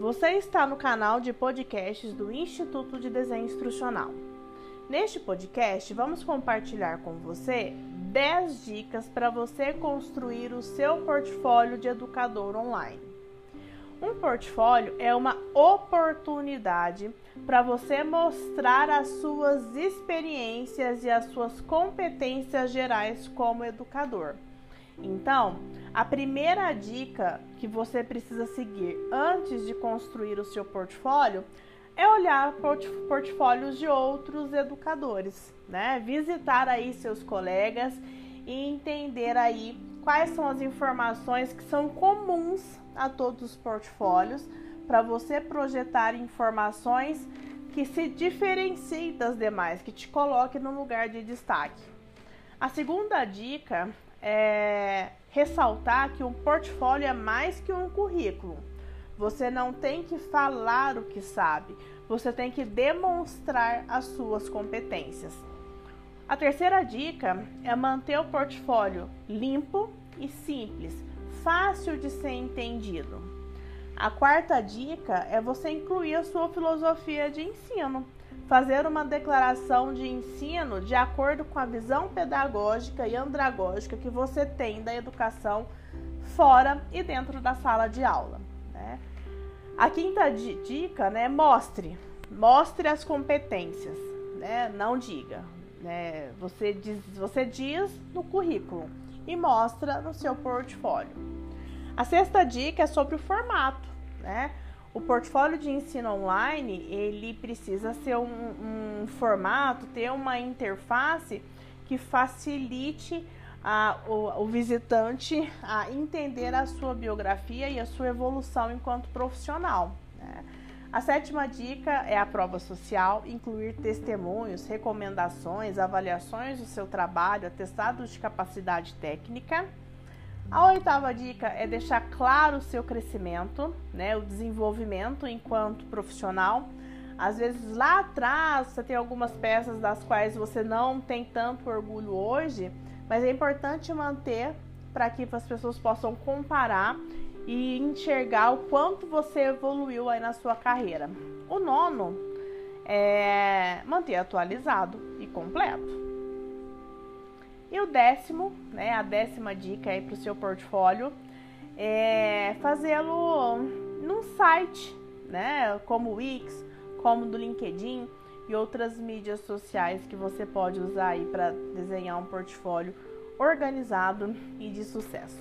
Você está no canal de podcasts do Instituto de Desenho Instrucional. Neste podcast, vamos compartilhar com você 10 dicas para você construir o seu portfólio de educador online. Um portfólio é uma oportunidade para você mostrar as suas experiências e as suas competências gerais como educador. Então, a primeira dica que você precisa seguir antes de construir o seu portfólio é olhar portfólios de outros educadores, né? Visitar aí seus colegas e entender aí quais são as informações que são comuns a todos os portfólios para você projetar informações que se diferenciem das demais, que te coloque no lugar de destaque. A segunda dica é ressaltar que um portfólio é mais que um currículo. Você não tem que falar o que sabe, você tem que demonstrar as suas competências. A terceira dica é manter o portfólio limpo e simples, fácil de ser entendido. A quarta dica é você incluir a sua filosofia de ensino fazer uma declaração de ensino de acordo com a visão pedagógica e andragógica que você tem da educação fora e dentro da sala de aula. Né? A quinta dica, né, mostre, mostre as competências, né? Não diga, né? Você diz, você diz no currículo e mostra no seu portfólio. A sexta dica é sobre o formato, né? O portfólio de ensino online ele precisa ser um, um formato, ter uma interface que facilite a, o, o, visitante a entender a sua biografia e a sua evolução enquanto profissional. Né? A sétima dica é a prova social, incluir testemunhos, recomendações, avaliações do seu trabalho, atestados de capacidade técnica. A oitava dica é deixar claro o seu crescimento, né, o desenvolvimento enquanto profissional. Às vezes lá atrás você tem algumas peças das quais você não tem tanto orgulho hoje, mas é importante manter para que as pessoas possam comparar e enxergar o quanto você evoluiu aí na sua carreira. O nono é manter atualizado e completo. O décimo, né, a décima dica aí para o seu portfólio é fazê-lo num site, né, como o Wix, como do LinkedIn e outras mídias sociais que você pode usar aí para desenhar um portfólio organizado e de sucesso.